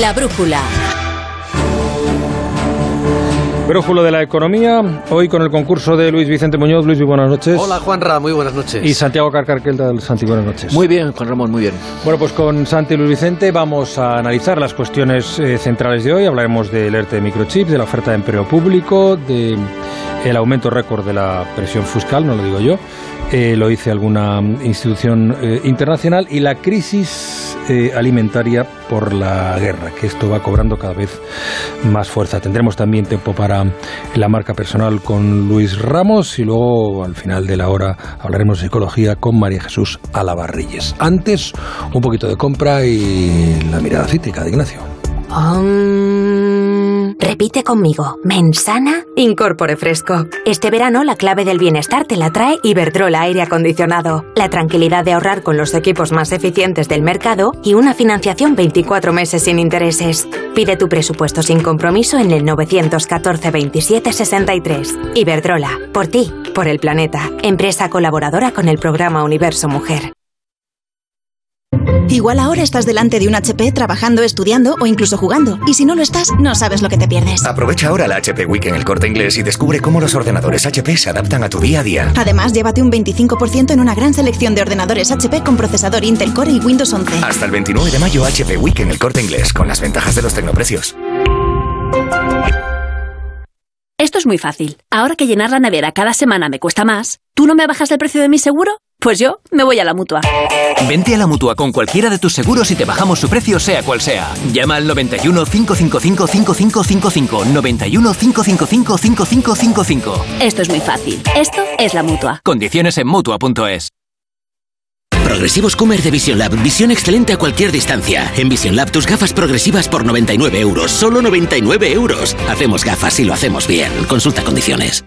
La brújula. Brújulo de la economía, hoy con el concurso de Luis Vicente Muñoz. Luis, buenas noches. Hola Juanra, muy buenas noches. Y Santiago Carcarquel del Santi, buenas noches. Muy bien, Juan Ramón, muy bien. Bueno, pues con Santi y Luis Vicente vamos a analizar las cuestiones eh, centrales de hoy. Hablaremos del ERTE de microchips, de la oferta de empleo público, del aumento récord de la presión fiscal, no lo digo yo, eh, lo dice alguna institución eh, internacional, y la crisis alimentaria por la guerra, que esto va cobrando cada vez más fuerza. Tendremos también tiempo para la marca personal con Luis Ramos y luego al final de la hora hablaremos de psicología con María Jesús Alabarrilles. Antes, un poquito de compra y la mirada cítrica de Ignacio. Repite conmigo. Mensana, incorpore fresco. Este verano la clave del bienestar te la trae Iberdrola Aire Acondicionado. La tranquilidad de ahorrar con los equipos más eficientes del mercado y una financiación 24 meses sin intereses. Pide tu presupuesto sin compromiso en el 914 27 63. Iberdrola. Por ti, por el planeta. Empresa colaboradora con el programa Universo Mujer. Igual ahora estás delante de un HP trabajando, estudiando o incluso jugando. Y si no lo estás, no sabes lo que te pierdes. Aprovecha ahora la HP Week en el corte inglés y descubre cómo los ordenadores HP se adaptan a tu día a día. Además, llévate un 25% en una gran selección de ordenadores HP con procesador Intel Core y Windows 11. Hasta el 29 de mayo HP Week en el corte inglés con las ventajas de los tecnoprecios. Esto es muy fácil. Ahora que llenar la nevera cada semana me cuesta más, ¿tú no me bajas el precio de mi seguro? Pues yo me voy a la mutua. Vente a la mutua con cualquiera de tus seguros y te bajamos su precio, sea cual sea. Llama al 91 555 5555. 91 555 5555. Esto es muy fácil. Esto es la mutua. Condiciones en mutua.es. Progresivos Comer de Vision Lab. Visión excelente a cualquier distancia. En Vision Lab tus gafas progresivas por 99 euros. Solo 99 euros. Hacemos gafas y lo hacemos bien. Consulta condiciones.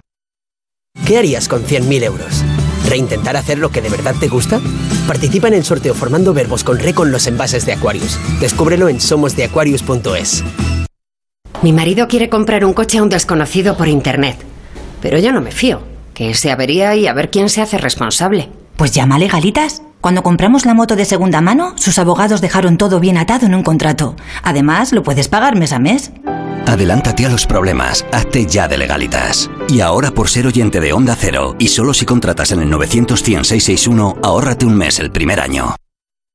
¿Qué harías con 100.000 euros? ¿Reintentar hacer lo que de verdad te gusta? Participa en el sorteo formando verbos con re con los envases de Aquarius. Descúbrelo en somosdeaquarius.es. Mi marido quiere comprar un coche a un desconocido por internet. Pero yo no me fío. Que se avería y a ver quién se hace responsable. Pues llama a Legalitas. Cuando compramos la moto de segunda mano, sus abogados dejaron todo bien atado en un contrato. Además, lo puedes pagar mes a mes. Adelántate a los problemas, hazte ya de legalitas. Y ahora por ser oyente de Onda Cero, y solo si contratas en el 900 ahórrate un mes el primer año.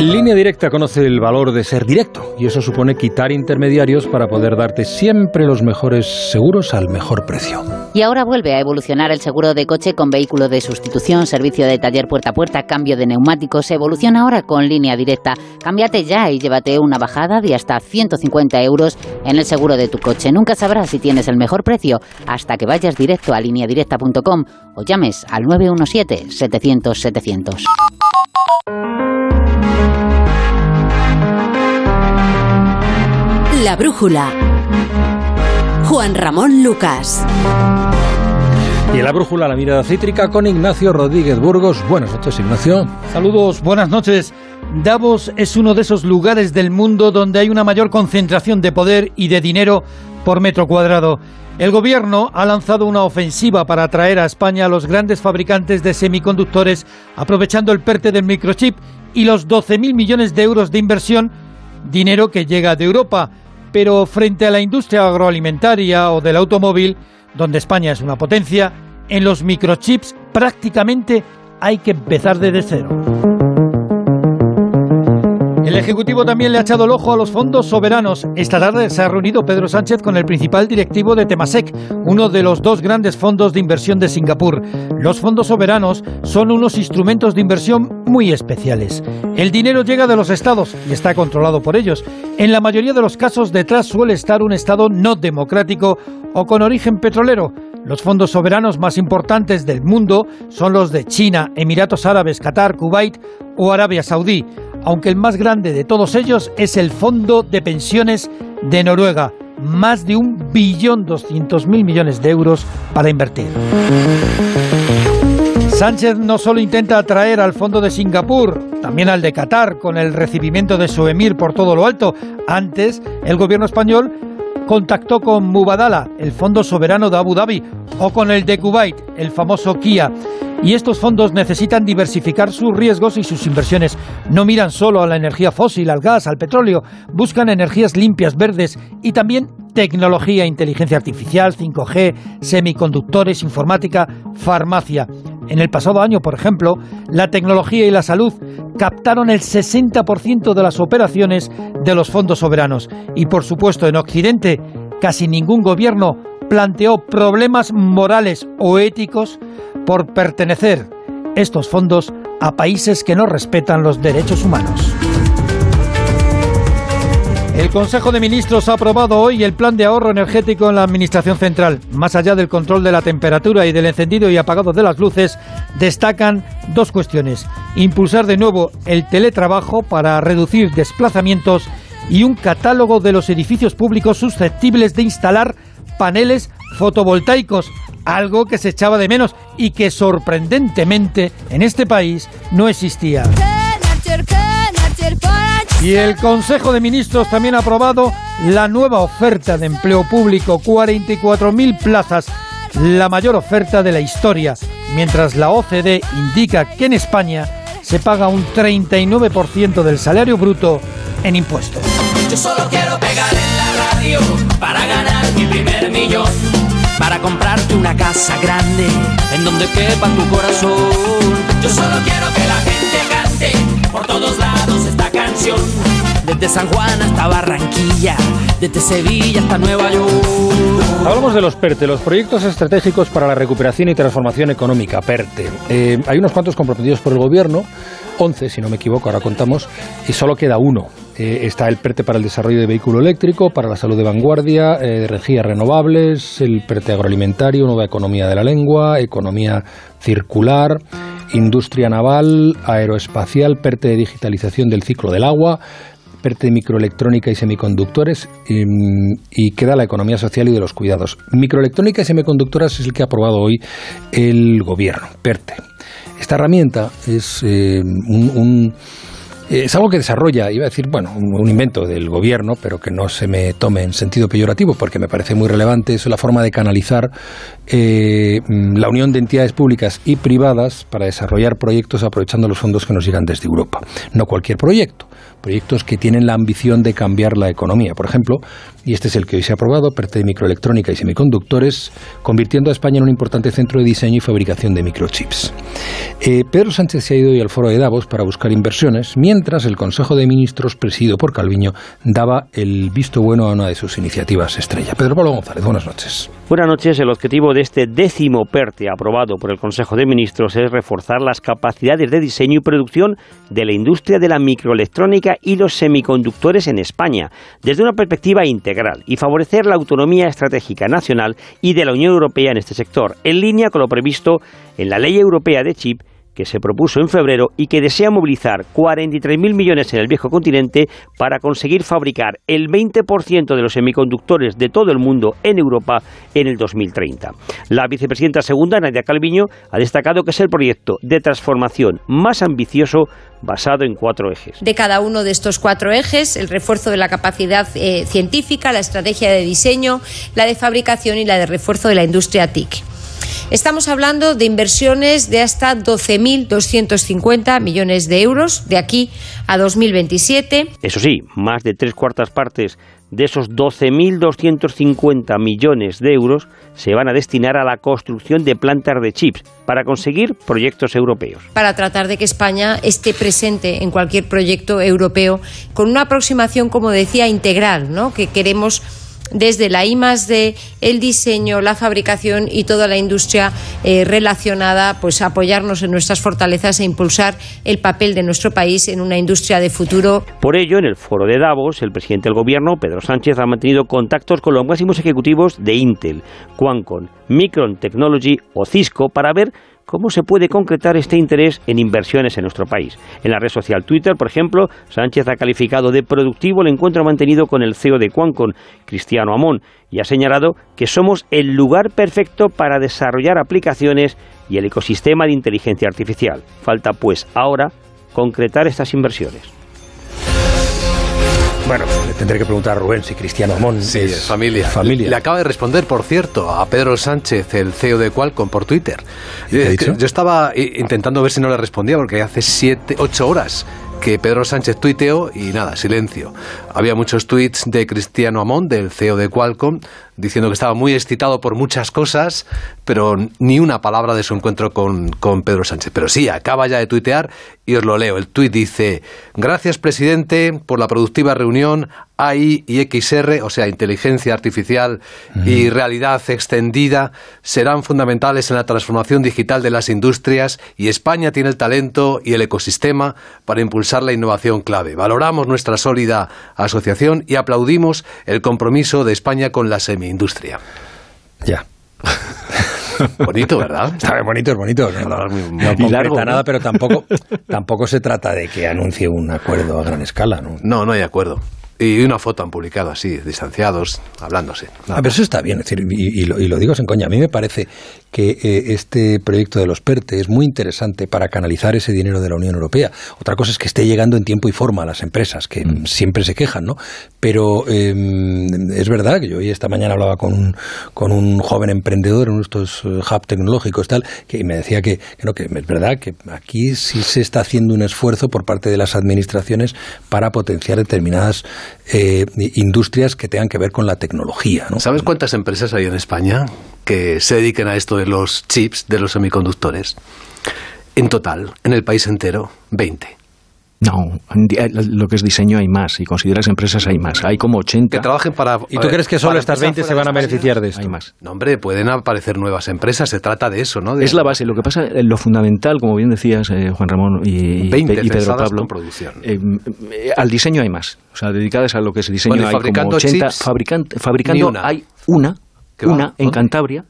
Línea Directa conoce el valor de ser directo y eso supone quitar intermediarios para poder darte siempre los mejores seguros al mejor precio. Y ahora vuelve a evolucionar el seguro de coche con vehículo de sustitución, servicio de taller puerta a puerta, cambio de neumáticos. Evoluciona ahora con Línea Directa. Cámbiate ya y llévate una bajada de hasta 150 euros en el seguro de tu coche. Nunca sabrás si tienes el mejor precio hasta que vayas directo a lineadirecta.com o llames al 917 700 700. La brújula. Juan Ramón Lucas. Y en la brújula la mirada cítrica con Ignacio Rodríguez Burgos. Buenas noches, Ignacio. Saludos, buenas noches. Davos es uno de esos lugares del mundo donde hay una mayor concentración de poder y de dinero por metro cuadrado. El gobierno ha lanzado una ofensiva para atraer a España a los grandes fabricantes de semiconductores, aprovechando el PERTE del microchip y los 12.000 millones de euros de inversión, dinero que llega de Europa. Pero frente a la industria agroalimentaria o del automóvil, donde España es una potencia, en los microchips prácticamente hay que empezar desde cero. El Ejecutivo también le ha echado el ojo a los fondos soberanos. Esta tarde se ha reunido Pedro Sánchez con el principal directivo de Temasek, uno de los dos grandes fondos de inversión de Singapur. Los fondos soberanos son unos instrumentos de inversión muy especiales. El dinero llega de los estados y está controlado por ellos. En la mayoría de los casos detrás suele estar un estado no democrático o con origen petrolero. Los fondos soberanos más importantes del mundo son los de China, Emiratos Árabes, Qatar, Kuwait o Arabia Saudí, aunque el más grande de todos ellos es el Fondo de Pensiones de Noruega. más de un billón doscientos mil millones de euros para invertir. Sánchez no solo intenta atraer al fondo de Singapur, también al de Qatar, con el recibimiento de su emir por todo lo alto. Antes, el gobierno español contactó con Mubadala, el fondo soberano de Abu Dhabi, o con el de Kuwait, el famoso Kia. Y estos fondos necesitan diversificar sus riesgos y sus inversiones. No miran solo a la energía fósil, al gas, al petróleo, buscan energías limpias, verdes y también tecnología, inteligencia artificial, 5G, semiconductores, informática, farmacia. En el pasado año, por ejemplo, la tecnología y la salud captaron el 60% de las operaciones de los fondos soberanos. Y por supuesto, en Occidente, casi ningún gobierno planteó problemas morales o éticos por pertenecer estos fondos a países que no respetan los derechos humanos. El Consejo de Ministros ha aprobado hoy el plan de ahorro energético en la Administración Central. Más allá del control de la temperatura y del encendido y apagado de las luces, destacan dos cuestiones. Impulsar de nuevo el teletrabajo para reducir desplazamientos y un catálogo de los edificios públicos susceptibles de instalar paneles fotovoltaicos, algo que se echaba de menos y que sorprendentemente en este país no existía. Y el Consejo de Ministros también ha aprobado la nueva oferta de empleo público, 44.000 plazas, la mayor oferta de la historia, mientras la OCDE indica que en España se paga un 39% del salario bruto en impuestos. Yo solo quiero pegar en la radio para ganar mi primer millón. Para comprarte una casa grande en donde quepa tu corazón. Yo solo quiero que la gente cante por todos lados esta canción. Desde San Juan hasta Barranquilla, desde Sevilla hasta Nueva York. Hablamos de los PERTE, los Proyectos Estratégicos para la Recuperación y Transformación Económica, PERTE. Eh, hay unos cuantos comprometidos por el Gobierno, 11 si no me equivoco, ahora contamos, y solo queda uno. Eh, está el PERTE para el desarrollo de vehículo eléctrico, para la salud de vanguardia, eh, energías renovables, el PERTE agroalimentario, nueva economía de la lengua, economía circular, industria naval, aeroespacial, PERTE de digitalización del ciclo del agua, PERTE microelectrónica y semiconductores y, y, queda la economía social y de los cuidados. Microelectrónica y semiconductoras es el que ha aprobado hoy el gobierno, PERTE. Esta herramienta es eh, un es algo que desarrolla, iba a decir, bueno, un invento del gobierno, pero que no se me tome en sentido peyorativo, porque me parece muy relevante, es la forma de canalizar eh, la unión de entidades públicas y privadas para desarrollar proyectos aprovechando los fondos que nos llegan desde Europa. No cualquier proyecto, proyectos que tienen la ambición de cambiar la economía. Por ejemplo, y este es el que hoy se ha aprobado, PERTE de microelectrónica y semiconductores, convirtiendo a España en un importante centro de diseño y fabricación de microchips. Eh, Pedro Sánchez se ha ido hoy al foro de Davos para buscar inversiones, mientras el Consejo de Ministros, presidido por Calviño, daba el visto bueno a una de sus iniciativas estrella. Pedro Pablo González, buenas noches. Buenas noches. El objetivo de este décimo PERTE aprobado por el Consejo de Ministros es reforzar las capacidades de diseño y producción de la industria de la microelectrónica y los semiconductores en España, desde una perspectiva integral, y favorecer la autonomía estratégica nacional y de la Unión Europea en este sector, en línea con lo previsto en la Ley Europea de Chip que se propuso en febrero y que desea movilizar 43.000 millones en el viejo continente para conseguir fabricar el 20% de los semiconductores de todo el mundo en Europa en el 2030. La vicepresidenta segunda, Nadia Calviño, ha destacado que es el proyecto de transformación más ambicioso basado en cuatro ejes. De cada uno de estos cuatro ejes, el refuerzo de la capacidad eh, científica, la estrategia de diseño, la de fabricación y la de refuerzo de la industria TIC. Estamos hablando de inversiones de hasta 12.250 millones de euros de aquí a 2027. Eso sí, más de tres cuartas partes de esos 12.250 millones de euros se van a destinar a la construcción de plantas de chips para conseguir proyectos europeos. Para tratar de que España esté presente en cualquier proyecto europeo con una aproximación, como decía, integral, ¿no? que queremos desde la I D, el diseño, la fabricación y toda la industria eh, relacionada, pues apoyarnos en nuestras fortalezas e impulsar el papel de nuestro país en una industria de futuro. Por ello, en el foro de Davos, el presidente del gobierno, Pedro Sánchez, ha mantenido contactos con los máximos ejecutivos de Intel, Qualcomm, Micron Technology o Cisco para ver cómo se puede concretar este interés en inversiones en nuestro país. En la red social Twitter, por ejemplo, Sánchez ha calificado de productivo el encuentro mantenido con el CEO de Quancon, Cristiano Amón, y ha señalado que somos el lugar perfecto para desarrollar aplicaciones y el ecosistema de inteligencia artificial. Falta, pues, ahora concretar estas inversiones. Bueno, le tendré que preguntar a Rubén si Cristiano Amón Sí, es familia. familia. Le acaba de responder, por cierto, a Pedro Sánchez, el CEO de Qualcomm, por Twitter. ha Eh, dicho? Yo estaba intentando ver si no le respondía, porque hace siete, ocho horas que Pedro Sánchez tuiteó y nada, silencio. Había muchos tweets de Cristiano Amón, del CEO de Qualcomm, diciendo que estaba muy excitado por muchas cosas, pero ni una palabra de su encuentro con, con Pedro Sánchez. Pero sí, acaba ya de tuitear y os lo leo. El tuit dice, gracias presidente por la productiva reunión AI y XR, o sea, inteligencia artificial y realidad extendida, serán fundamentales en la transformación digital de las industrias y España tiene el talento y el ecosistema para impulsar la innovación clave. Valoramos nuestra sólida asociación y aplaudimos el compromiso de España con la semiindustria. Ya. Bonito, ¿verdad? Está bonito, es bonito. No, no, nada, pero tampoco, tampoco se trata de que anuncie un acuerdo a gran escala, ¿no? No, no hay acuerdo. Y una foto han publicado así, distanciados, hablándose. Ah, pero eso está bien, es decir, y, y lo, y lo digo sin coña. A mí me parece que eh, este proyecto de los PERTE es muy interesante para canalizar ese dinero de la Unión Europea. Otra cosa es que esté llegando en tiempo y forma a las empresas, que siempre se quejan, ¿no? Pero eh, es verdad que yo hoy esta mañana hablaba con un, con un joven emprendedor en uno de estos eh, hub tecnológicos tal, que me decía que, que no, que es verdad que aquí sí se está haciendo un esfuerzo por parte de las administraciones para potenciar determinadas eh, industrias que tengan que ver con la tecnología, ¿no? ¿Sabes cuántas empresas hay en España que se dediquen a esto de los chips, de los semiconductores? En total, en el país entero, 20. No, eh, lo que es diseño hay más, y consideras empresas hay más. Hay como 80. Que trabajen para... ¿Y tú crees que solo estas empresas 20 se van a beneficiar de esto? Hay más. No, hombre, pueden aparecer nuevas empresas, se trata de eso, ¿no? De- Es la base. Lo que pasa, eh, lo fundamental, como bien decías, eh, Juan Ramón y, y 20 Pe- y Pedro Pablo, con producción. eh, eh, al diseño hay más. O sea, dedicadas a lo que es diseño Bueno, y hay fabricando como 80. chips, fabrican- ni fabricando una. hay una. Una en. Cantabria.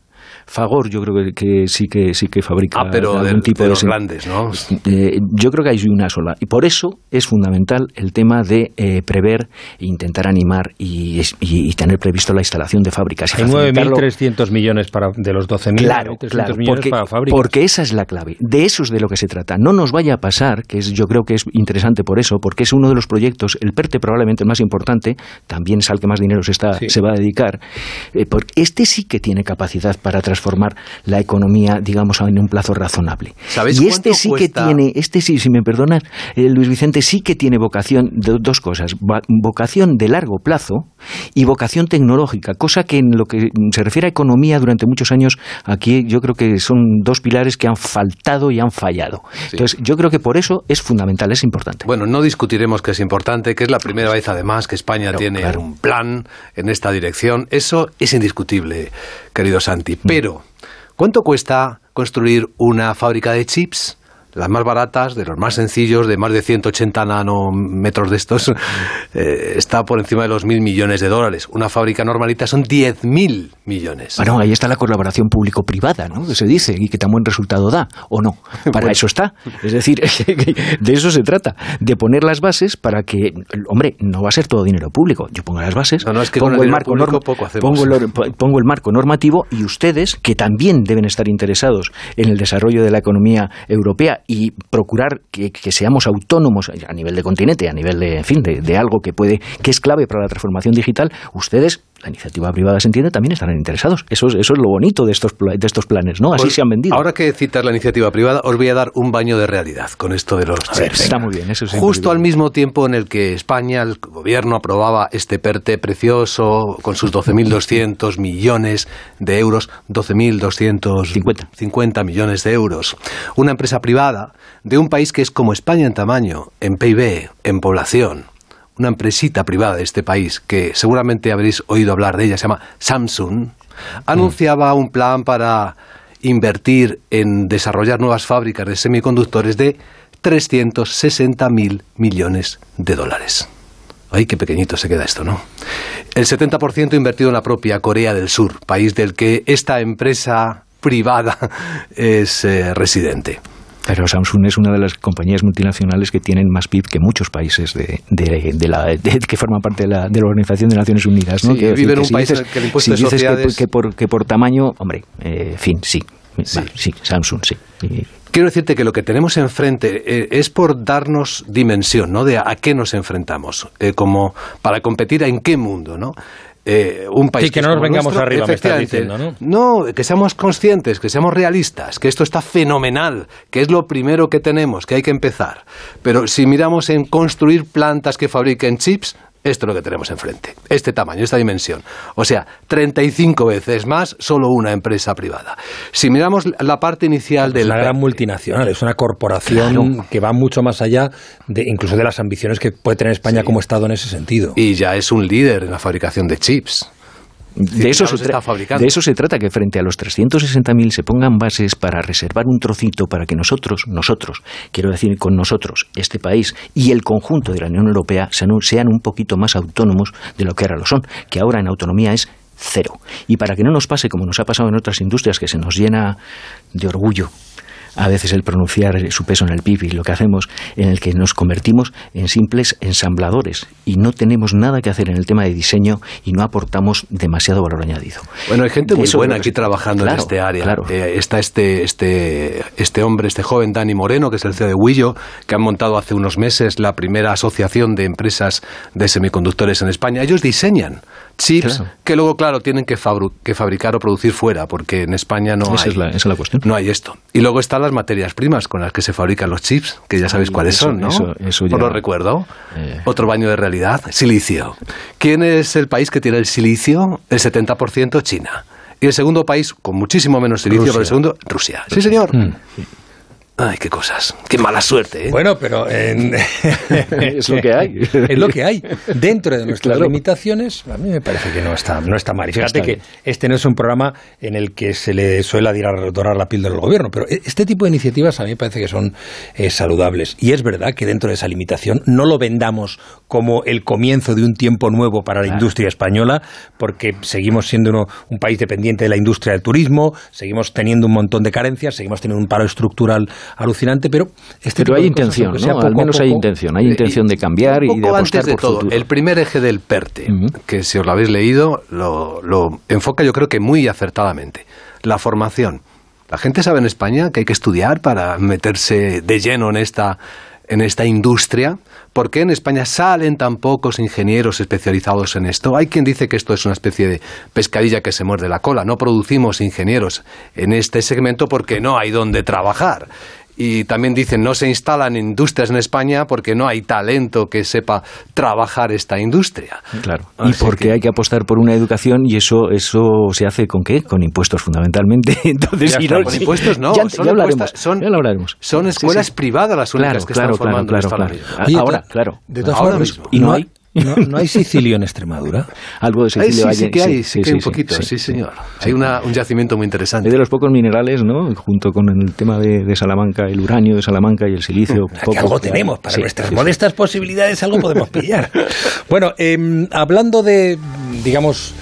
Fagor, yo creo que, que sí que sí que fabrica Ah, pero algún de, tipo de de los grandes, ¿no? Eh, yo creo que hay una sola. Y por eso es fundamental el tema de eh, prever e intentar animar y, es- y- y tener previsto la instalación de fábricas. Hay facilitarlo. 9.300 millones para, de los 12.000, Claro, 9.300 claro, millones porque, para fábricas. porque esa es la clave. De eso es de lo que se trata. No nos vaya a pasar, que es, yo creo que es interesante por eso, porque es uno de los proyectos, el PERTE probablemente el más importante, también es al que más dinero se, está, Sí. se va a dedicar, eh, porque este sí que tiene capacidad para transformar la economía, digamos, en un plazo razonable. ¿Sabéis y este sí cuesta? que tiene, este sí, si me perdonas, eh, Luis Vicente, sí que tiene vocación de dos cosas, vocación de largo plazo y vocación tecnológica, cosa que en lo que se refiere a economía durante muchos años, aquí yo creo que son dos pilares que han faltado y han fallado. Entonces, yo creo que por eso es fundamental, es importante. Bueno, no discutiremos que es importante, que es la primera vez además que España tiene claro. un plan en esta dirección. Eso es indiscutible, querido Santi. Mm. ¿Cuánto cuesta construir una fábrica de chips? Las más baratas, de los más sencillos, de más de 180 nanómetros de estos, eh, está por encima de los mil millones de dólares. Una fábrica normalita son 10.000 millones. Bueno, ahí está la colaboración público-privada, ¿no? Que se dice y que tan buen resultado da, ¿o no? Para Bueno. eso está. Es decir, de eso se trata, de poner las bases para que, hombre, no va a ser todo dinero público. Yo pongo las bases, No, no, es que con pongo el marco norm- poco hacemos. pongo el, or- pongo el marco normativo y ustedes, que también deben estar interesados en el desarrollo de la economía europea y procurar que, seamos autónomos a nivel de continente, a nivel de, en fin, de, de algo que puede, que es clave para la transformación digital, ustedes, la iniciativa privada se entiende, también estarán interesados. Eso es, eso es lo bonito de estos, de estos planes, ¿no? Así Pues, se han vendido. Ahora que citas la iniciativa privada, os voy a dar un baño de realidad con esto de los ver, chips. está muy bien, eso siempre Justo al mismo tiempo en el que España, el gobierno aprobaba este PERTE precioso con sus 12.200 millones de euros, 12.250 millones de euros. Una empresa privada de un país que es como España en tamaño, en PIB, en población. Una empresita privada de este país que seguramente habréis oído hablar de ella, se llama Samsung, anunciaba un plan para invertir en desarrollar nuevas fábricas de semiconductores de 360.000 millones de dólares. Ay, qué pequeñito se queda esto, ¿no? El 70% invertido en la propia Corea del Sur, país del que esta empresa privada es eh, residente. Pero Samsung es una de las compañías multinacionales que tienen más PIB que muchos países de, de, la, que forman parte de la, de la, Organización de Naciones Unidas. ¿no? que, vive en un país en el que el impuesto si de sociedades... que, por, que por tamaño, hombre, eh, fin, sí, sí, Samsung, sí. Quiero decirte que lo que tenemos enfrente eh, es por darnos dimensión, ¿no? De a, qué nos enfrentamos, eh, como para competir en qué mundo, ¿no? Eh, un país. que, no nos vengamos arriba, me estás diciendo, ¿no? No, que seamos conscientes, que seamos realistas, que esto está fenomenal, que es lo primero que tenemos, que hay que empezar. Pero si miramos en construir plantas que fabriquen chips, esto es lo que tenemos enfrente, este tamaño, esta dimensión. O sea, 35 veces más solo una empresa privada. Si miramos la parte inicial del... Es una gran multinacional, es una corporación que va mucho más allá de incluso de las ambiciones que puede tener España como Estado en ese sentido. Y ya es un líder en la fabricación de chips. De eso, se de eso, se trata, que frente a los 360.000 se pongan bases para reservar un trocito para que nosotros, nosotros, quiero decir con nosotros, este país y el conjunto de la Unión Europea sean, sean un poquito más autónomos de lo que ahora lo son, que ahora en autonomía es cero. Y para que no nos pase como nos ha pasado en otras industrias, que se nos llena de orgullo a veces el pronunciar su peso en el PIB y lo que hacemos en el que nos convertimos en simples ensambladores y no tenemos nada que hacer en el tema de diseño y no aportamos demasiado valor añadido. Bueno, hay gente muy buena aquí trabajando en este área. Eh, está este, este, este hombre, este joven Dani Moreno, que es el CEO de Willo, que han montado hace unos meses la primera asociación de empresas de semiconductores en España. Ellos diseñan chips que luego, claro, tienen que, que, fabricar o producir fuera, porque en España no hay. Es la, esa es la cuestión. No hay esto. Y luego están las materias primas con las que se fabrican los chips, que ya sabéis cuáles son, ¿no? Eso, eso ya, lo recuerdo. Eh. Otro baño de realidad, silicio. ¿Quién es el país que tiene el silicio? El 70% China. Y el segundo país con muchísimo menos silicio, pero el segundo, Rusia. Sí, señor. Mm. Ay, qué cosas. Qué mala suerte, ¿eh? Bueno, pero es lo que hay. es lo que hay. Dentro de nuestras limitaciones, a mí me parece que no está, no está mal. Y fíjate que este no es un programa en el que se le suele dorar la píldora al gobierno, pero e, este tipo de iniciativas a mí me parece que son eh, saludables. Y es verdad que dentro de esa limitación no lo vendamos como el comienzo de un tiempo nuevo para la industria española, porque seguimos siendo un país dependiente de la industria del turismo, seguimos teniendo un montón de carencias, seguimos teniendo un paro estructural alucinante, pero este pero hay intención, ¿no? Al menos hay intención, hay intención de cambiar y de apostar de todo, futuro. El primer eje del PERTE, que si os lo habéis leído, lo, lo enfoca yo creo que muy acertadamente. La formación. La gente sabe en España que hay que estudiar para meterse de lleno en esta en esta industria? ¿Por qué en España salen tan pocos ingenieros especializados en esto? Hay quien dice que esto es una especie de pescadilla que se muerde la cola. No producimos ingenieros en este segmento porque no hay donde trabajar y también dicen no se instalan industrias en España porque no hay talento que sepa trabajar esta industria. Claro. y porque hay que apostar por una educación y eso eso se hace con qué? Con impuestos fundamentalmente. Entonces, si no, con impuestos no, ya, son, hablaremos, son, ya lo hablaremos. son escuelas privadas las únicas que están formando claro, claro, Ahora, claro. De todas formas, y no hay ¿No, hay Sicilio en Extremadura? Algo de Sicilia sí, sí, que hay, sí, que hay un poquito, sí, señor. Hay una, un yacimiento muy interesante. Es de los pocos minerales, ¿no? Junto con el tema de, de Salamanca, el uranio de Salamanca y el silicio. Poco, algo tenemos, para nuestras modestas posibilidades algo podemos pillar. bueno, eh, hablando de, digamos,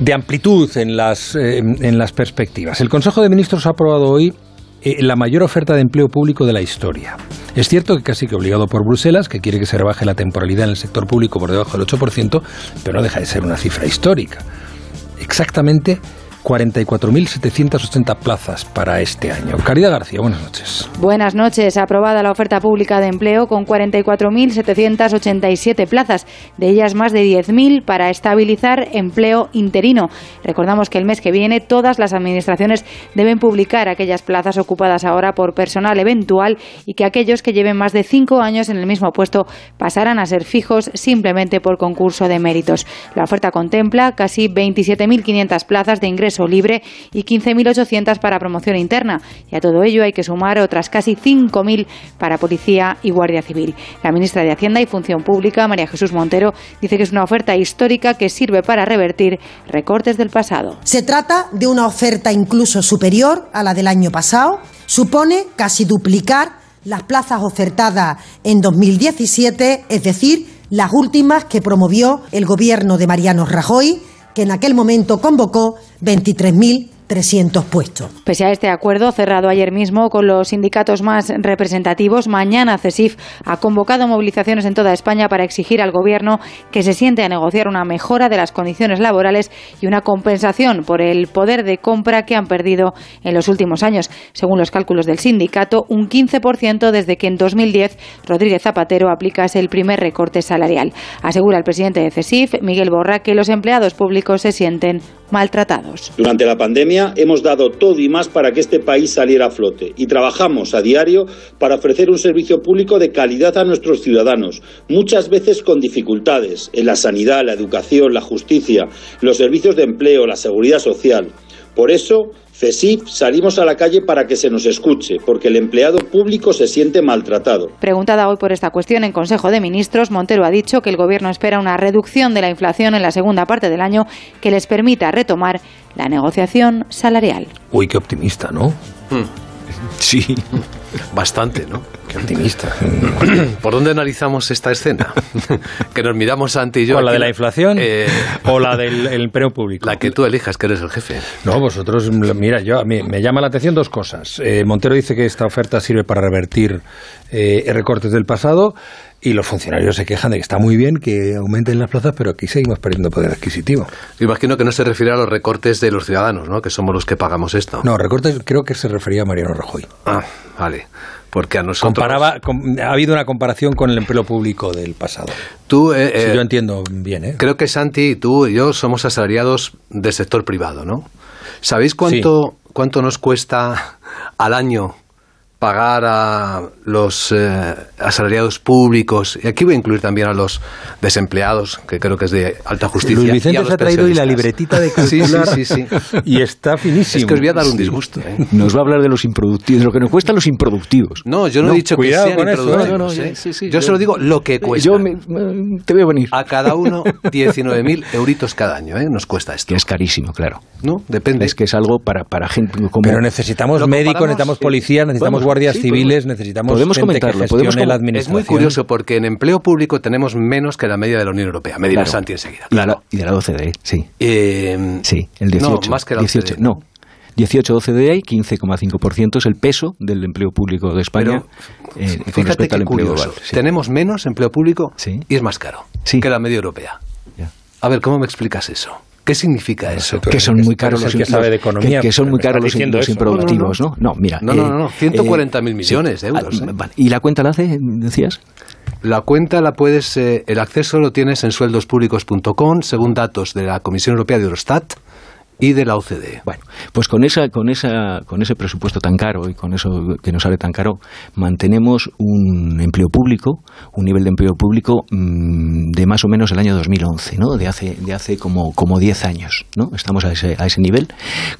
de amplitud en las, eh, en las perspectivas. El Consejo de Ministros ha aprobado hoy eh, la mayor oferta de empleo público de la historia. Es cierto que casi que obligado por Bruselas, que quiere que se rebaje la temporalidad en el sector público por debajo del 8%, pero no deja de ser una cifra histórica. Exactamente 44.780 plazas para este año. Caridad García, buenas noches. Buenas noches. Aprobada la oferta pública de empleo con 44.787 plazas, de ellas más de 10.000 para estabilizar empleo interino. Recordamos que el mes que viene todas las administraciones deben publicar aquellas plazas ocupadas ahora por personal eventual y que aquellos que lleven más de cinco años en el mismo puesto pasarán a ser fijos simplemente por concurso de méritos. La oferta contempla casi 27.500 plazas de ingreso libre y 15.800 para promoción interna. Y a todo ello hay que sumar otras casi 5.000 para Policía y Guardia Civil. La ministra de Hacienda y Función Pública, María Jesús Montero, dice que es una oferta histórica que sirve para revertir recortes del pasado. Se trata de una oferta incluso superior a la del año pasado. Supone casi duplicar las plazas ofertadas en 2017, es decir, las últimas que promovió el gobierno de Mariano Rajoy que en aquel momento convocó 23.000 300 puestos. Pese a este acuerdo cerrado ayer mismo con los sindicatos más representativos, mañana CESIF ha convocado movilizaciones en toda España para exigir al Gobierno que se siente a negociar una mejora de las condiciones laborales y una compensación por el poder de compra que han perdido en los últimos años. Según los cálculos del sindicato, un 15% desde que en 2010 Rodríguez Zapatero aplicase el primer recorte salarial. Asegura el presidente de CESIF, Miguel Borra, que los empleados públicos se sienten maltratados. Durante la pandemia hemos dado todo y más para que este país saliera a flote y trabajamos a diario para ofrecer un servicio público de calidad a nuestros ciudadanos, muchas veces con dificultades en la sanidad, la educación, la justicia, los servicios de empleo, la seguridad social. Por eso, CESIF salimos a la calle para que se nos escuche, porque el empleado público se siente maltratado. Preguntada hoy por esta cuestión en Consejo de Ministros, Montero ha dicho que el Gobierno espera una reducción de la inflación en la segunda parte del año que les permita retomar la negociación salarial. Uy, qué optimista, ¿no? Sí. Bastante, ¿no? Qué optimista. ¿Por dónde analizamos esta escena? que nos miramos Santi y yo. ¿Con la aquí. de la inflación Eh, o la del el empleo público? La que tú elijas, que eres el jefe. No, vosotros, mira, yo a mí me llama la atención dos cosas. Eh, Montero dice que esta oferta sirve para revertir eh, recortes del pasado y los funcionarios se quejan de que está muy bien que aumenten las plazas, pero aquí seguimos perdiendo poder adquisitivo. Imagino que no se refiere a los recortes de los ciudadanos, ¿no? Que somos los que pagamos esto. No, recortes creo que se refería a Mariano Rajoy. Ah, vale. Porque a nosotros... Comparaba, com- ha habido una comparación con el empleo público del pasado. Tú, eh, Si eh, yo entiendo bien, ¿eh? Creo que Santi, tú y yo somos asalariados del sector privado, ¿no? ¿Sabéis cuánto, cuánto nos cuesta al año pagar a los eh, asalariados públicos? Y aquí voy a incluir también a los desempleados, que creo que es de alta justicia. Luis y a Vicente los se ha traído hoy la libretita de Sí, calcular sí, sí, sí. y está finísimo. Es que os voy a dar un Sí. disgusto. ¿eh? Nos va a hablar de los improductivos, de lo que nos cuestan los improductivos. No, yo no, he dicho que sean con eso, improductivos, no, no, ¿eh? ya, sí, sí, yo yo- solo digo lo que cuesta. Yo me- me- te veo venir. A cada uno 19.000 euritos cada año, ¿eh? Nos cuesta esto. Que es carísimo, claro. ¿No? Depende. Es que es algo para, para gente como... Pero necesitamos médicos, necesitamos policías, necesitamos Vamos, guardias sí, civiles, podemos- necesitamos podemos gente comentarlo, que podemos la Es muy curioso porque en empleo público tenemos menos que la media de la Unión Europea. Me dirá Claro. Santi enseguida. La- la- y de la OCDE, sí. Eh, Sí, el 18. No, más que la 18, OCDE. no. 18 OCDE y 15,5% es el peso del empleo público de España eh, con respecto al empleo curioso. global. Sí. Tenemos menos empleo público y es más caro que la media europea. Ya. A ver, ¿cómo me explicas eso? ¿Qué significa eso? que son muy caros los, que de son muy caros los, los improductivos, ¿no? No, mira. No, no, eh, no, no, 140.000 millones de euros, ah, ¿eh? vale. ¿Y la cuenta la hace, decías? La cuenta la puedes, eh, el acceso lo tienes en sueldospúblicos.com, según datos de la Comisión Europea de Eurostat y de la OCDE. Bueno, pues con esa, con esa, con ese presupuesto tan caro y con eso que nos sale tan caro, mantenemos un empleo público, un nivel de empleo público mm, de más o menos el año 2011, ¿no? De hace, de hace como, como 10 años, ¿no? Estamos a ese, a ese nivel,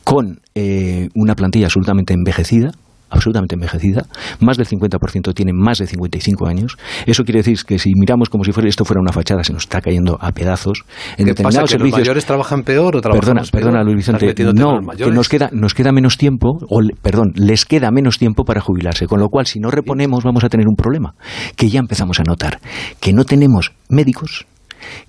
con eh, una plantilla absolutamente envejecida, absolutamente envejecida, más del 50% tienen más de 55 años. Eso quiere decir que si miramos como si fuera, esto fuera una fachada, se nos está cayendo a pedazos. En ¿Qué pasa? determinados ¿Que los mayores trabajan peor o Perdona, trabajamos peor? perdona, Luis ¿Estás Vicente. No, que nos queda, nos queda menos tiempo, o, perdón, les queda menos tiempo para jubilarse. Con lo cual, si no reponemos, vamos a tener un problema que ya empezamos a notar. Que no tenemos médicos,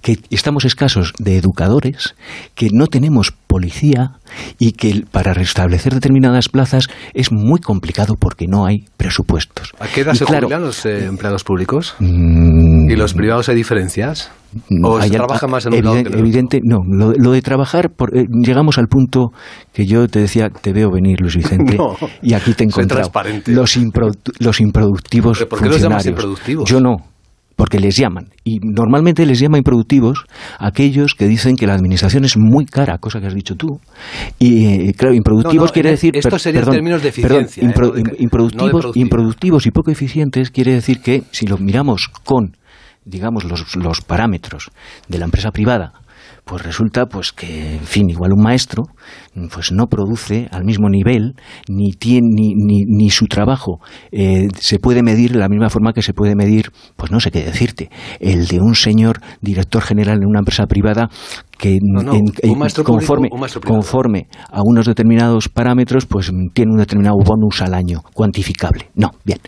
que estamos escasos de educadores, que no tenemos policía y que para restablecer determinadas plazas es muy complicado porque no hay presupuestos. ¿A qué edad Y se claro, jubilan los eh, empleados públicos? mm, ¿Y los privados hay diferencias? ¿O se al- trabaja más en un lado eviden- que en el otro? Evidente, no. Lo, lo de trabajar, por- eh, llegamos al punto que yo te decía, te veo venir, Luis Vicente, No, y aquí te he encontrado. Los, improdu- los improductivos ¿Pero por qué los llamas improductivos? Yo no. Porque les llaman. Y normalmente les llama improductivos aquellos que dicen que la administración es muy cara, cosa que has dicho tú. Y, eh, claro, improductivos No, no, quiere decir. esto sería en términos de eficiencia, ¿eh? impro- no de improductivos, improductivos y poco eficientes quiere decir que si lo miramos con digamos, los, los parámetros de la empresa privada, pues resulta pues que, en fin, igual un maestro pues no produce al mismo nivel ni tiene ni, ni, ni su trabajo eh, se puede medir de la misma forma que se puede medir, pues no sé qué decirte, el de un señor director general en una empresa privada que No, no, en- un en- maestro conforme, público, un maestro privado. conforme a unos determinados parámetros, pues tiene un determinado bonus al año, cuantificable. No, bien.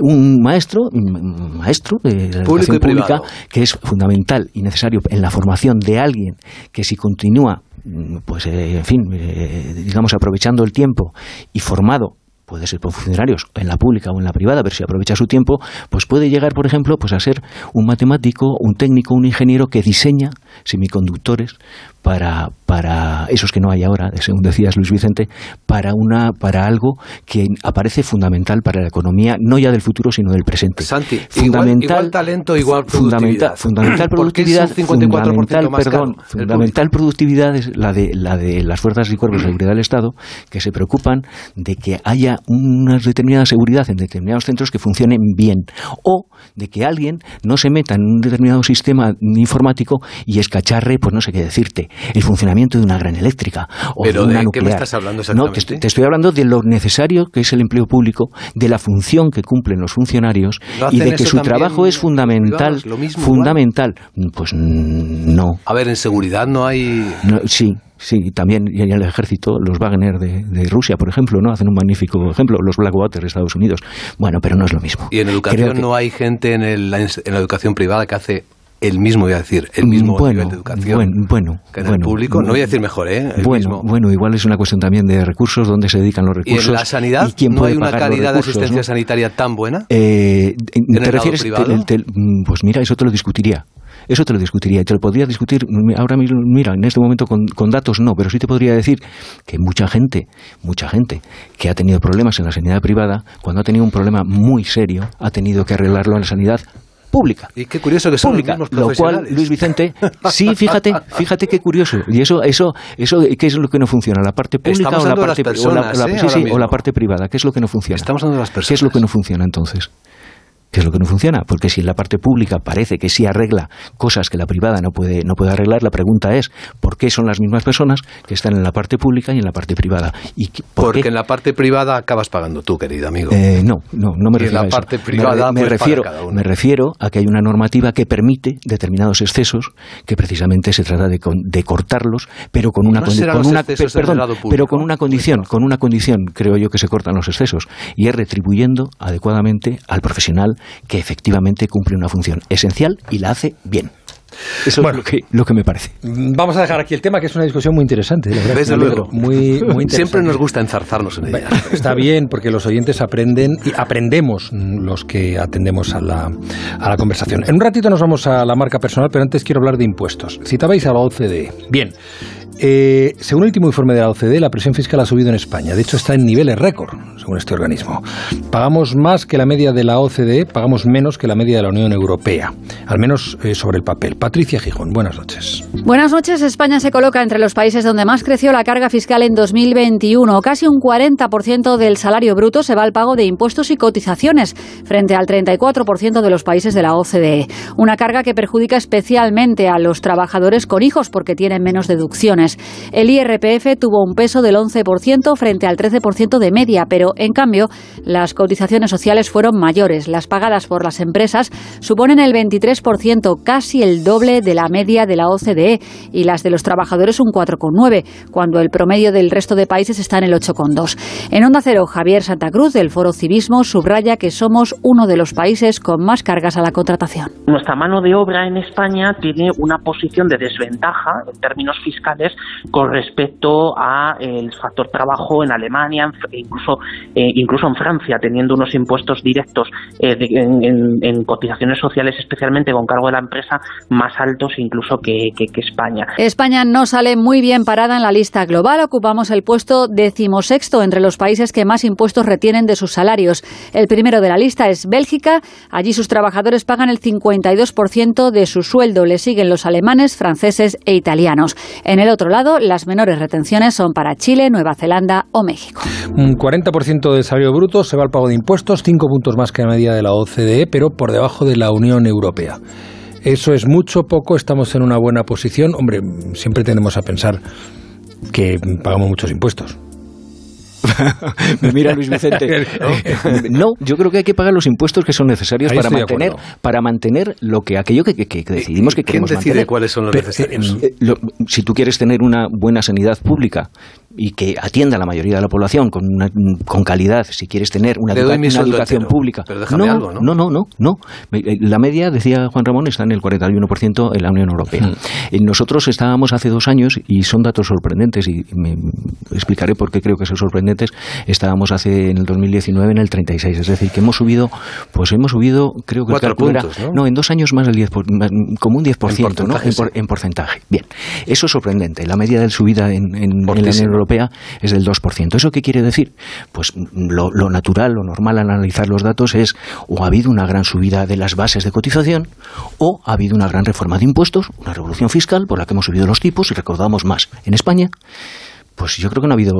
Un maestro, un maestro de la Público educación pública, privado. que es fundamental y necesario en la formación de alguien que si continúa, mm, pues eh, en fin, eh, digamos aprovechando el tiempo y formado puede ser por funcionarios en la pública o en la privada, pero si aprovecha su tiempo, pues puede llegar, por ejemplo, pues a ser un matemático, un técnico, un ingeniero que diseña semiconductores para, para esos que no hay ahora, según decías Luis Vicente, para una para algo que aparece fundamental para la economía, no ya del futuro, sino del presente. Santi, fundamental, igual, igual talento, igual fundamental, productividad. fundamental ¿Por qué es productividad, un 54% fundamental, más perdón, caro fundamental productividad es la de la de las fuerzas y cuerpos de seguridad del Estado que se preocupan de que haya una determinada seguridad en determinados centros que funcionen bien o de que alguien no se meta en un determinado sistema informático y escacharre, pues no sé qué decirte, el funcionamiento de una gran eléctrica o Pero de una ¿de qué nuclear. me estás hablando No, exactamente? te, estoy- te estoy hablando de lo necesario que es el empleo público, de la función que cumplen los funcionarios ¿No y de que su trabajo es fundamental, privados, lo mismo, fundamental. Pues no. A ver, en seguridad no hay... No, sí, sí, también y en el ejército, los Wagner de, de Rusia, por ejemplo, no hacen un magnífico ejemplo, los Blackwater de Estados Unidos. Bueno, pero no es lo mismo. Y en educación que- no hay gente en, el- en la educación privada que hace el mismo, voy a decir, el mismo bueno, nivel de educación bueno, bueno, que en bueno, el público. No voy a decir mejor, ¿eh? El bueno, mismo. bueno, igual es una cuestión también de recursos, dónde se dedican los ¿Y recursos. en la sanidad y quién no puede hay una calidad de asistencia ¿no? sanitaria tan buena? Eh, ¿En el ¿Te lado refieres? te- te- mm, pues mira, eso te lo discutiría. Eso te lo discutiría. Y te lo podría discutir mm, ahora mismo, mira, en este momento con, con datos no, pero sí te podría decir que mucha gente, mucha gente que ha tenido problemas en la sanidad privada, cuando ha tenido un problema muy serio, ha tenido que arreglarlo en la sanidad pública. Y qué curioso que son pública, los mismos lo cual. Luis Vicente, sí, fíjate, fíjate qué curioso. Y eso, eso, eso, ¿qué es lo que no funciona? La parte pública o la parte o la- personas, la- ¿eh? sí, ahora sí, o la parte privada? ¿Qué es lo que no funciona? Estamos hablando de las personas. ¿Qué es lo que no funciona entonces? ¿Qué es lo que no funciona? Porque si en la parte pública parece que sí arregla cosas que la privada no puede, no puede arreglar, la pregunta es ¿por qué son las mismas personas que están en la parte pública y en la parte privada? ¿Y qué- por Porque qué? en la parte privada acabas pagando tú, querido amigo. Eh, no, no, no me Y en refiero la a parte privada, me, refiero, me refiero a que hay una normativa que permite determinados excesos que precisamente se trata de, con- de cortarlos, pero con una ¿No condi- con una perdón, público? pero con una condición, con una condición, creo yo que se cortan los excesos y es retribuyendo adecuadamente al profesional que efectivamente cumple una función esencial y la hace bien. Eso es lo que, lo que me parece. Vamos a dejar aquí el tema, que es una discusión muy interesante. la verdad, Desde luego. Muy, muy interesante. Siempre nos gusta enzarzarnos en ella. Está bien, porque los oyentes aprenden y aprendemos mm, los que atendemos a la, a la conversación. En un ratito nos vamos a la marca personal, pero antes quiero hablar de impuestos. Citabais a la OCDE. Bien. Eh, según el último informe de la OCDE, la presión fiscal ha subido en España. De hecho, está en niveles récord, según este organismo. Pagamos más que la media de la OCDE, pagamos menos que la media de la Unión Europea. Al menos eh, sobre el papel. Patricia Gijón, buenas noches. Buenas noches. España se coloca entre los países donde más creció la carga fiscal en 2021. Casi un 40% del salario bruto se va al pago de impuestos y cotizaciones, frente al 34% de los países de la OCDE. Una carga que perjudica especialmente a los trabajadores con hijos porque tienen menos deducciones. El IRPF tuvo un peso del 11% frente al 13% de media, pero en cambio las cotizaciones sociales fueron mayores. Las pagadas por las empresas suponen el 23%, casi el doble de la media de la OCDE, y las de los trabajadores un 4,9, cuando el promedio del resto de países está en el 8,2. En Onda Cero, Javier Santa Cruz, del Foro Civismo, subraya que somos uno de los países con más cargas a la contratación. Nuestra mano de obra en España tiene una posición de desventaja en términos fiscales con respecto a el factor trabajo en Alemania e incluso eh, incluso en Francia teniendo unos impuestos directos eh, en, cotizaciones sociales especialmente con cargo de la empresa más altos incluso que España. España no sale muy bien parada en la lista global. Ocupamos el puesto decimosexto entre los países que más impuestos retienen de sus salarios. El primero de la lista es Bélgica. Allí sus trabajadores pagan el 52% de su sueldo. Le siguen los alemanes, franceses e italianos. En el otro lado, las menores retenciones son para Chile, Nueva Zelanda o México. Un 40% del salario bruto se va al pago de impuestos, 5 puntos más que la media de la OCDE, pero por debajo de la Unión Europea. Eso es mucho, poco, estamos en una buena posición. Hombre, siempre tenemos a pensar que pagamos muchos impuestos. Me mira Luis Vicente. No, yo creo que hay que pagar los impuestos que son necesarios Ahí para mantener, para mantener lo que aquello que, que- que decidimos que ¿Quién queremos decide mantener. cuáles son los Pero, necesarios? eh, lo- si tú quieres tener una buena sanidad pública y que atienda a la mayoría de la población con, una- con calidad, si quieres tener una, educa- una educación entero, pública. pero déjame no, algo, ¿no? no, no, no, no. Eh, La media, decía Juan Ramón, está en el 41% en la Unión Europea. Hmm. Eh, Nosotros estábamos hace dos años, y son datos sorprendentes, y me explicaré por qué creo que son sorprendentes, estábamos hace en el 2019 en el 36, es decir, que hemos subido, pues hemos subido, creo que el Cuatro era- puntos, ¿no? en dos años más del 10, por- más- como un 10%, En ¿no? porcentaje, En, por- sí. en porcentaje. Bien, eso es sorprendente. La media de subida en, en- en la Unión Fortísimo. Europea es del 2%. ¿Eso qué quiere decir? Pues lo, natural, lo normal al analizar los datos es o ha habido una gran subida de las bases de cotización o ha habido una gran reforma de impuestos, una revolución fiscal por la que hemos subido los tipos y recaudamos más. En España, pues yo creo que no ha habido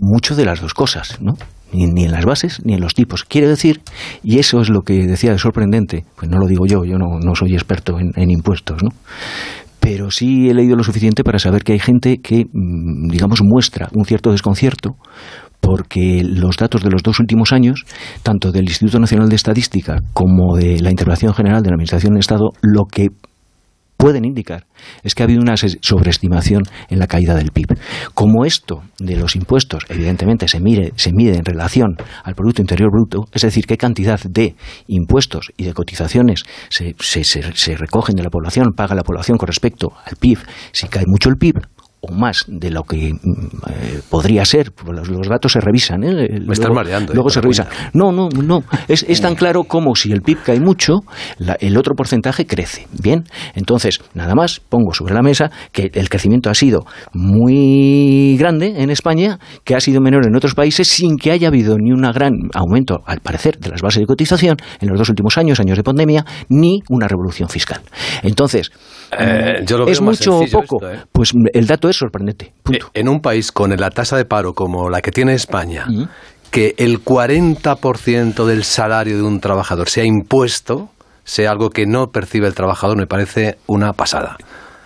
mucho de las dos cosas, ¿no? Ni, en las bases ni en los tipos. Quiere decir, y eso es lo que decía de sorprendente, pues no lo digo yo, yo no, no soy experto en, en impuestos, ¿no? Pero sí he leído lo suficiente para saber que hay gente que, mm, digamos, muestra un cierto desconcierto porque los datos de los dos últimos años, tanto del Instituto Nacional de Estadística como de la Intervención General de la Administración del Estado, lo que pueden indicar es que ha habido una sobreestimación en la caída del PIB. Como esto de los impuestos, evidentemente, se, mire, se mide en relación al Producto Interior Bruto, es decir, qué cantidad de impuestos y de cotizaciones se- se- se recogen de la población, paga la población con respecto al PIB, si cae mucho el PIB, o más de lo que mm, eh, podría ser, los, los datos se revisan. ¿eh? Me estás mareando, eh, Luego se revisan. No, no, no. Es, es tan claro como si el PIB cae mucho, la- el otro porcentaje crece. Bien, entonces, nada más pongo sobre la mesa que el crecimiento ha sido muy grande en España, que ha sido menor en otros países, sin que haya habido ni un gran aumento, al parecer, de las bases de cotización en los dos últimos años, años de pandemia, ni una revolución fiscal. Entonces, Eh, yo lo ¿es mucho o poco? esto. Pues el dato es sorprendente. Punto. En un país con la tasa de paro como la que tiene España, Mm. que el 40% del salario de un trabajador sea impuesto, sea algo que no percibe el trabajador, me parece una pasada.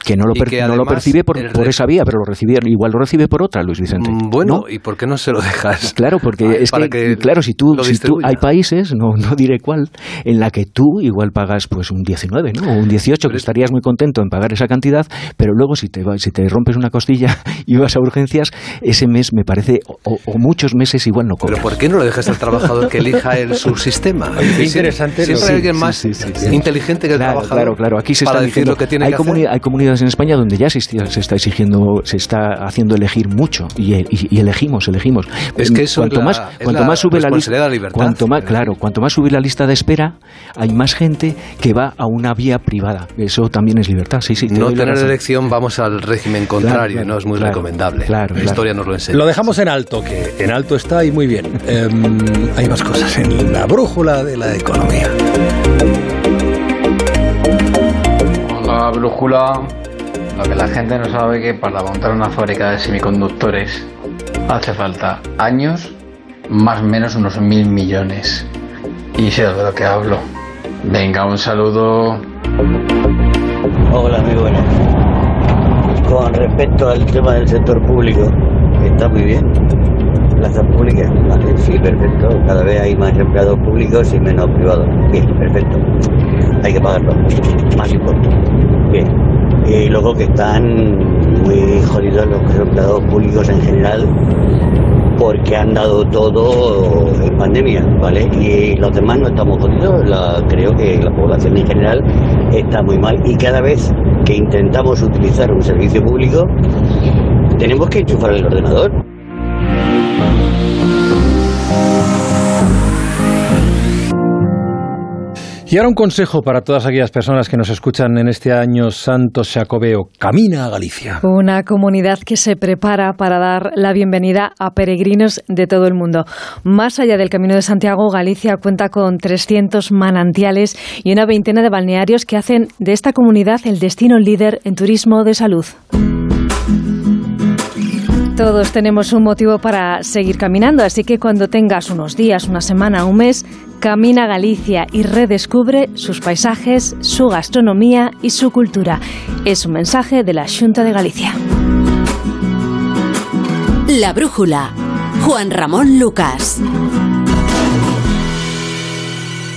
Que no lo, per- que no lo percibe por, el por re- esa vía, pero lo recibe, igual lo recibe por otra, Luis Vicente. Mm, Bueno, ¿No? ¿y por qué no se lo dejas? Claro, porque Ay, es que, que claro, si tú, lo si tú hay países, no, no diré cuál, en la que tú igual pagas pues un 19, ¿no? O un 18, que estarías muy contento en pagar esa cantidad, pero luego si te va- si te rompes una costilla y vas a urgencias, ese mes me parece o, o muchos meses igual no cobras. Pero ¿por qué no lo dejas al trabajador que elija el subsistema? Qué Sí, interesante Siempre hay alguien más sí, sí, sí. inteligente que el Claro, trabajador. claro, claro. Aquí se para está decir diciendo, lo que tiene hay, que comuni- hacer. hay comunidades en España donde ya se, está exigiendo, se está haciendo elegir mucho y, y- y elegimos, elegimos. Es que eso cuanto es la- más, es cuanto la más sube la lista, responsabilidad de la libertad. cuanto más, claro, cuanto más sube la lista de espera, hay más gente que va a una vía privada. Eso también es libertad. Sí, sí. te No tener elección, vamos al régimen contrario, claro, no es muy claro, recomendable. claro, la claro. historia nos lo enseña. Lo dejamos en alto, que en alto está y muy bien. Em, hay más cosas en la brújula de la economía. La brújula, lo que la gente no sabe que para montar una fábrica de semiconductores hace falta años, más o menos unos mil millones. Y sé de lo que hablo. Venga, un saludo. Hola, muy buenas. Con respecto al tema del sector público, está muy bien. Plazas públicas, vale, sí, perfecto. Cada vez hay más empleados públicos y menos privados. Bien, perfecto. Hay que pagarlo. Más impuestos. Y luego que están muy jodidos los empleados públicos en general porque han dado todo en pandemia, ¿vale? Y los demás no estamos jodidos, la- creo que la población en general está muy mal y cada vez que intentamos utilizar un servicio público tenemos que enchufar el ordenador. Y ahora un consejo para todas aquellas personas que nos escuchan en este año santo jacobeo. Camina a Galicia. Una comunidad que se prepara para dar la bienvenida a peregrinos de todo el mundo. Más allá del Camino de Santiago, Galicia cuenta con 300 manantiales y una veintena de balnearios que hacen de esta comunidad el destino líder en turismo de salud. Todos tenemos un motivo para seguir caminando, así que cuando tengas unos días, una semana, un mes, camina Galicia y redescubre sus paisajes, su gastronomía y su cultura. Es un mensaje de la Junta de Galicia. La brújula. Juan Ramón Lucas.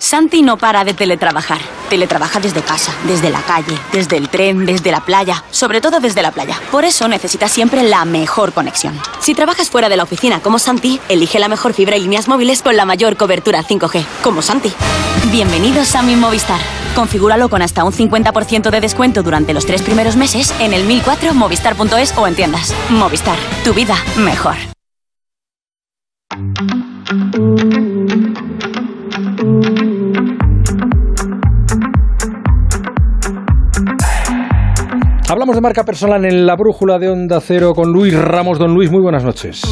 Santi no para de teletrabajar. Teletrabaja desde casa, desde la calle, desde el tren, desde la playa, sobre todo desde la playa. Por eso necesita siempre la mejor conexión. Si trabajas fuera de la oficina como Santi, elige la mejor fibra y líneas móviles con la mayor cobertura 5G, como Santi. Bienvenidos a mi Movistar. Configúralo con hasta un 50% de descuento durante los tres primeros meses en el 1004 movistar.es o en tiendas. Movistar, tu vida mejor. Hablamos de marca personal en la brújula de Onda Cero con Luis Ramos. Don Luis, muy buenas noches.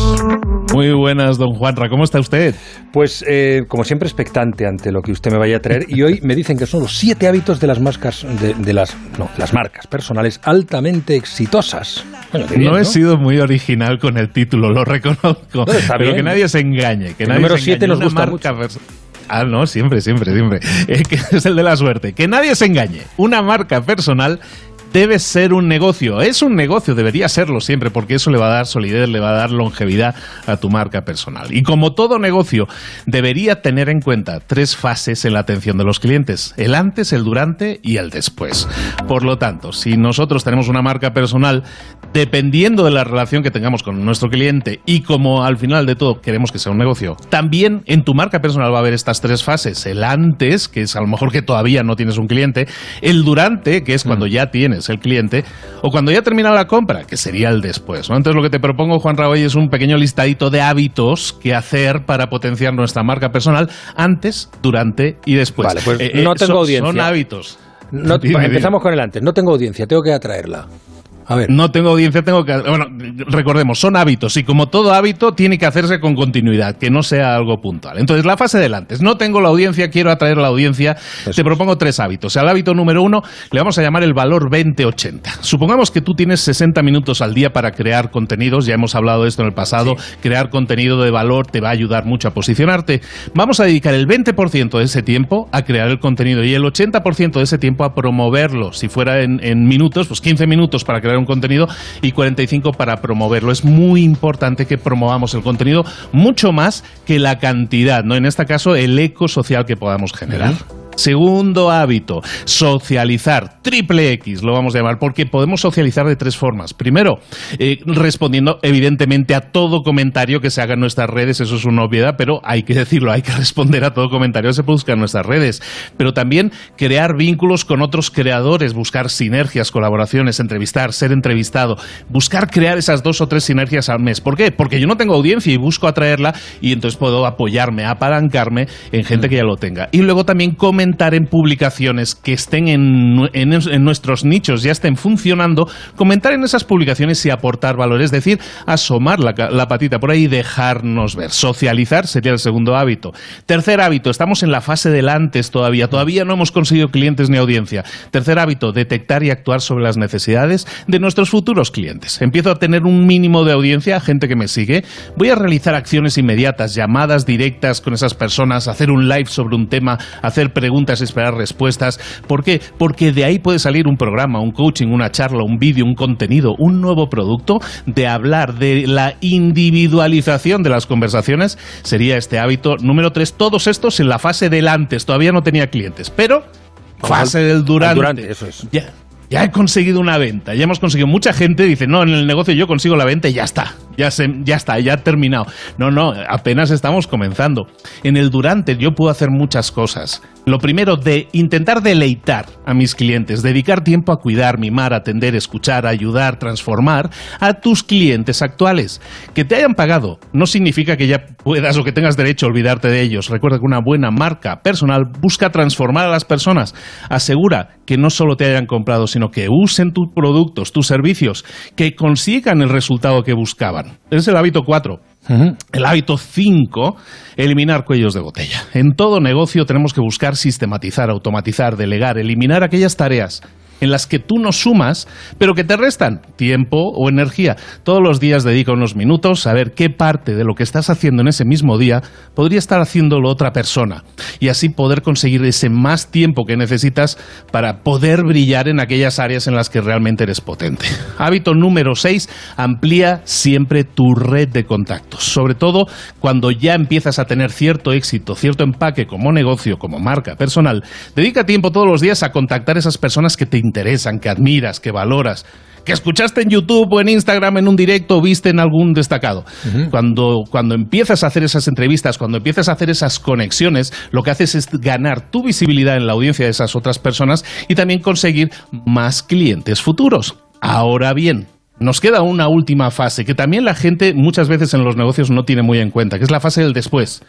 Muy buenas, don Juanra. ¿Cómo está usted? Pues, eh, como siempre, expectante ante lo que usted me vaya a traer. Y hoy me dicen que son los siete hábitos de las marcas, de, de las, no, las marcas personales altamente exitosas. Bueno, qué bien, no he sido muy original con el título, lo reconozco. No, pero bien. que nadie se engañe. Que El nadie número se siete engañe. nos Una gusta pers- Ah, no, siempre, siempre, siempre. Eh, que es el de la suerte. Que nadie se engañe. Una marca personal debe ser un negocio. Es un negocio, debería serlo siempre, porque eso le va a dar solidez, le va a dar longevidad a tu marca personal. Y como todo negocio, debería tener en cuenta tres fases en la atención de los clientes. El antes, el durante y el después. Por lo tanto, si nosotros tenemos una marca personal, dependiendo de la relación que tengamos con nuestro cliente y como al final de todo queremos que sea un negocio, también en tu marca personal va a haber estas tres fases. El antes, que es a lo mejor que todavía no tienes un cliente, el durante, que es cuando ya tienes el cliente, o cuando ya termina la compra, que sería el después. ¿no? Entonces lo que te propongo, Juan Raúl, es un pequeño listadito de hábitos que hacer para potenciar nuestra marca personal antes, durante y después. Vale, pues Eh, eh, no tengo son- audiencia. Son hábitos. No- Dime, dime. empezamos con el antes. No tengo audiencia, tengo que atraerla. A ver. No tengo audiencia, tengo que... Bueno, recordemos, son hábitos y como todo hábito tiene que hacerse con continuidad, que no sea algo puntual. Entonces, la fase del antes. No tengo la audiencia, quiero atraer la audiencia. Te propongo tres hábitos. Al hábito número uno le vamos a llamar el valor 2080. Supongamos que tú tienes 60 minutos al día para crear contenidos, ya hemos hablado de esto en el pasado, crear contenido de valor te va a ayudar mucho a posicionarte. Vamos a dedicar el 20% de ese tiempo a crear el contenido y el 80% de ese tiempo a promoverlo. Si fuera en, en minutos, pues 15 minutos para crear un contenido y 45 para promoverlo. Es muy importante que promovamos el contenido mucho más que la cantidad, ¿no? En este caso, el eco social que podamos generar. Segundo hábito, socializar. Triple X lo vamos a llamar, porque podemos socializar de tres formas. Primero, eh, respondiendo evidentemente a todo comentario que se haga en nuestras redes, eso es una obviedad, pero hay que decirlo, hay que responder a todo comentario que se produzca en nuestras redes. Pero también crear vínculos con otros creadores, buscar sinergias, colaboraciones, entrevistar, ser entrevistado, buscar crear esas dos o tres sinergias al mes. ¿Por qué? Porque yo no tengo audiencia y busco atraerla y entonces puedo apoyarme, apalancarme en gente que ya lo tenga. Y luego también comentar en publicaciones que estén en, en en nuestros nichos, ya estén funcionando, comentar en esas publicaciones y aportar valor, es decir, asomar la, la patita por ahí y dejarnos ver. Socializar sería el segundo hábito. Tercer hábito, estamos en la fase del antes todavía, todavía no hemos conseguido clientes ni audiencia. Tercer hábito, detectar y actuar sobre las necesidades de nuestros futuros clientes. Empiezo a tener un mínimo de audiencia, gente que me sigue, voy a realizar acciones inmediatas, llamadas directas con esas personas, hacer un live sobre un tema, hacer preguntas y esperar respuestas. ¿Por qué? Porque de ahí puede salir un programa, un coaching, una charla, un vídeo, un contenido, un nuevo producto, de hablar de la individualización de las conversaciones, sería este hábito número tres. Todos estos en la fase del antes, todavía no tenía clientes, pero fase del durante. durante, eso es. Ya, ya he conseguido una venta, ya hemos conseguido. Mucha gente dice, no, en el negocio yo consigo la venta y ya está, ya, se, ya está, ya ha terminado. No, no, apenas estamos comenzando. En el durante yo puedo hacer muchas cosas. Lo primero, de intentar deleitar a mis clientes, dedicar tiempo a cuidar, mimar, atender, escuchar, ayudar, transformar a tus clientes actuales. Que te hayan pagado no significa que ya puedas o que tengas derecho a olvidarte de ellos. Recuerda que una buena marca personal busca transformar a las personas. Asegura que no solo te hayan comprado, sino que usen tus productos, tus servicios, que consigan el resultado que buscaban. Ese es el hábito 4. El hábito 5, eliminar cuellos de botella. En todo negocio tenemos que buscar sistematizar, automatizar, delegar, eliminar aquellas tareas en las que tú no sumas, pero que te restan tiempo o energía. Todos los días dedica unos minutos a ver qué parte de lo que estás haciendo en ese mismo día podría estar haciéndolo otra persona y así poder conseguir ese más tiempo que necesitas para poder brillar en aquellas áreas en las que realmente eres potente. Hábito número 6, amplía siempre tu red de contactos, sobre todo cuando ya empiezas a tener cierto éxito, cierto empaque como negocio, como marca personal. Dedica tiempo todos los días a contactar esas personas que te interesan, que admiras, que valoras que escuchaste en YouTube o en Instagram en un directo o viste en algún destacado. cuando, cuando empiezas a hacer esas entrevistas, cuando empiezas a hacer esas conexiones, lo que haces es ganar tu visibilidad en la audiencia de esas otras personas y también conseguir más clientes futuros. Ahora bien, nos queda una última fase que también la gente muchas veces en los negocios no tiene muy en cuenta, que es la fase del después.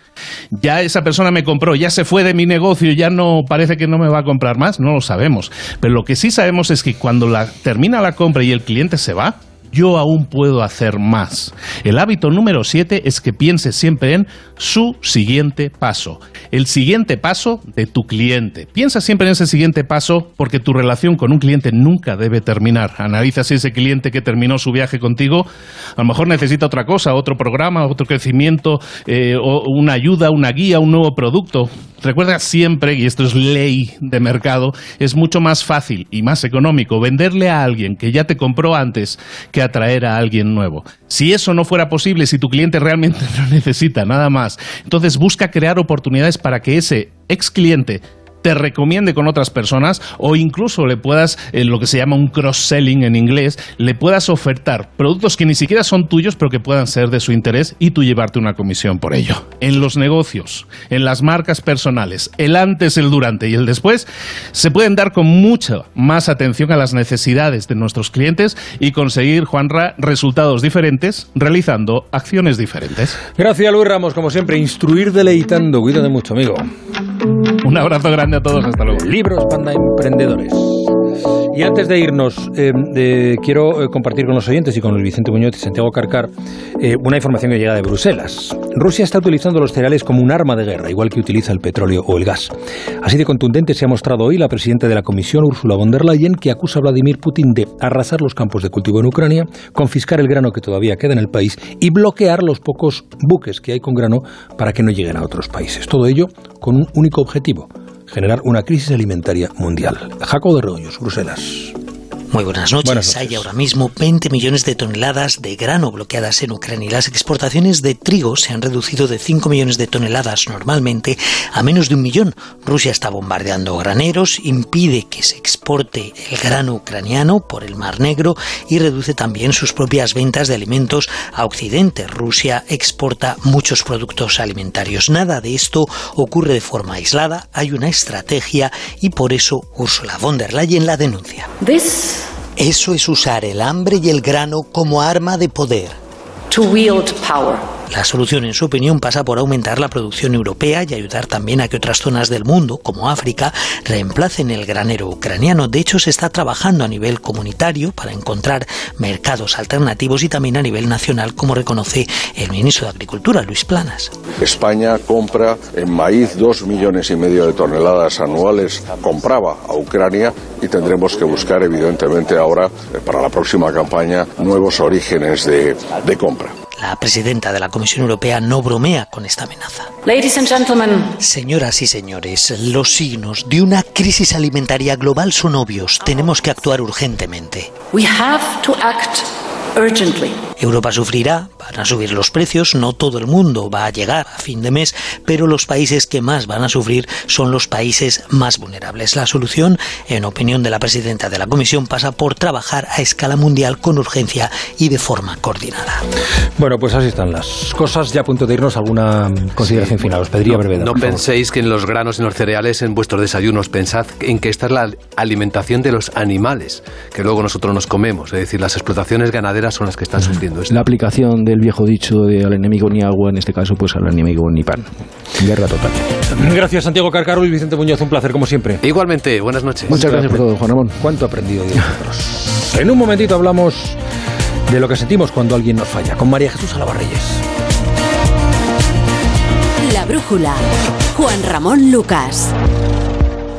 Ya esa persona me compró, ya se fue de mi negocio, ya no parece que no me va a comprar más, no lo sabemos. Pero lo que sí sabemos es que cuando termina la compra y el cliente se va, yo aún puedo hacer más. El hábito número 7 es que pienses siempre en su siguiente paso. El siguiente paso de tu cliente. Piensa siempre en ese siguiente paso porque tu relación con un cliente nunca debe terminar. Analiza si ese cliente que terminó su viaje contigo a lo mejor necesita otra cosa, otro programa, otro crecimiento, eh, o una ayuda, una guía, un nuevo producto. Recuerda siempre, y esto es ley de mercado, es mucho más fácil y más económico venderle a alguien que ya te compró antes que atraer a alguien nuevo. Si eso no fuera posible, si tu cliente realmente no necesita nada más, entonces busca crear oportunidades para que ese ex cliente te recomiende con otras personas o incluso le puedas, en lo que se llama un cross-selling en inglés, le puedas ofertar productos que ni siquiera son tuyos pero que puedan ser de su interés y tú llevarte una comisión por ello. En los negocios, en las marcas personales, el antes, el durante y el después, se pueden dar con mucha más atención a las necesidades de nuestros clientes y conseguir, Juanra, resultados diferentes realizando acciones diferentes. Gracias, Luis Ramos, como siempre, instruir deleitando. Cuídate mucho, amigo. Un abrazo grande a todos, hasta luego. Libros para emprendedores. Y antes de irnos, eh, eh, quiero eh, compartir con los oyentes y con Luis Vicente Muñoz y Santiago Carcar una información que llega de Bruselas. Rusia está utilizando los cereales como un arma de guerra, igual que utiliza el petróleo o el gas. Así de contundente se ha mostrado hoy la presidenta de la Comisión, Ursula von der Leyen, que acusa a Vladimir Putin de arrasar los campos de cultivo en Ucrania, confiscar el grano que todavía queda en el país y bloquear los pocos buques que hay con grano para que no lleguen a otros países. Todo ello con un único objetivo, generar una crisis alimentaria mundial. Jaco de Rollos, Bruselas. Muy buenas noches. Hay ahora mismo 20 millones de toneladas de grano bloqueadas en Ucrania y las exportaciones de trigo se han reducido de 5 millones de toneladas normalmente a menos de un millón. Rusia está bombardeando graneros, impide que se exporte el grano ucraniano por el Mar Negro y reduce también sus propias ventas de alimentos a Occidente. Rusia exporta muchos productos alimentarios. Nada de esto ocurre de forma aislada, hay una estrategia y por eso Ursula von der Leyen la denuncia. Eso es usar el hambre y el grano como arma de poder. La solución, en su opinión, pasa por aumentar la producción europea y ayudar también a que otras zonas del mundo, como África, reemplacen el granero ucraniano. De hecho, se está trabajando a nivel comunitario para encontrar mercados alternativos y también a nivel nacional, como reconoce el ministro de Agricultura, Luis Planas. España compra en maíz dos millones y medio de toneladas anuales, compraba a Ucrania y tendremos que buscar, evidentemente, ahora, eh, para la próxima campaña, nuevos orígenes de, de compra. La presidenta de la Comisión Europea no bromea con esta amenaza. Señoras y señores, los signos de una crisis alimentaria global son obvios. Tenemos que actuar urgentemente. Europa sufrirá, van a subir los precios, no todo el mundo va a llegar a fin de mes, pero los países que más van a sufrir son los países más vulnerables. La solución, en opinión de la presidenta de la Comisión, pasa por trabajar a escala mundial con urgencia y de forma coordinada. Bueno, pues así están las cosas. Ya a punto de irnos, alguna consideración final. Os pediría no, brevedad. No penséis que en los granos y en los cereales, en vuestros desayunos, pensad en que esta es la alimentación de los animales que luego nosotros nos comemos. Es decir, las explotaciones ganaderas son las que están sufriendo esto. La aplicación del viejo dicho de al enemigo ni agua, en este caso, pues al enemigo ni pan. Guerra total. Gracias, Santiago Carcaro y Vicente Muñoz. Un placer, como siempre. Igualmente, buenas noches. Muchas gracias por todo, Juan Ramón. ¿Cuánto he aprendido de nosotros? En un momentito hablamos de lo que sentimos cuando alguien nos falla, con María Jesús Alabarreyes. La brújula. Juan Ramón Lucas.